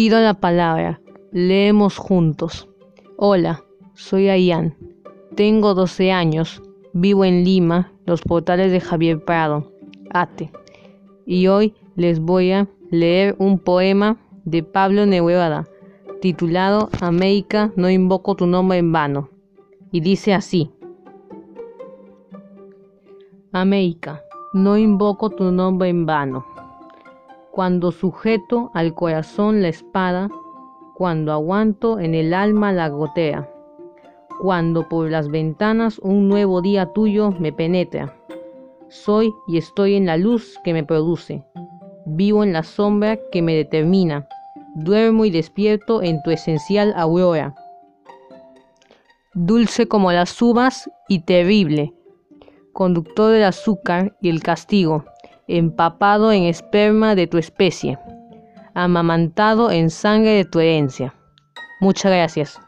Pido la palabra. Leemos juntos. Hola, soy Ayan. Tengo 12 años. Vivo en Lima, los portales de Javier Prado. Ate. Y hoy les voy a leer un poema de Pablo Neruda titulado América, no invoco tu nombre en vano. Y dice así. América, no invoco tu nombre en vano. Cuando sujeto al corazón la espada, cuando aguanto en el alma la gotea, cuando por las ventanas un nuevo día tuyo me penetra. Soy y estoy en la luz que me produce, vivo en la sombra que me determina, duermo y despierto en tu esencial aurora. Dulce como las uvas y terrible, conductor del azúcar y el castigo, empapado en esperma de tu especie, amamantado en sangre de tu herencia. Muchas gracias.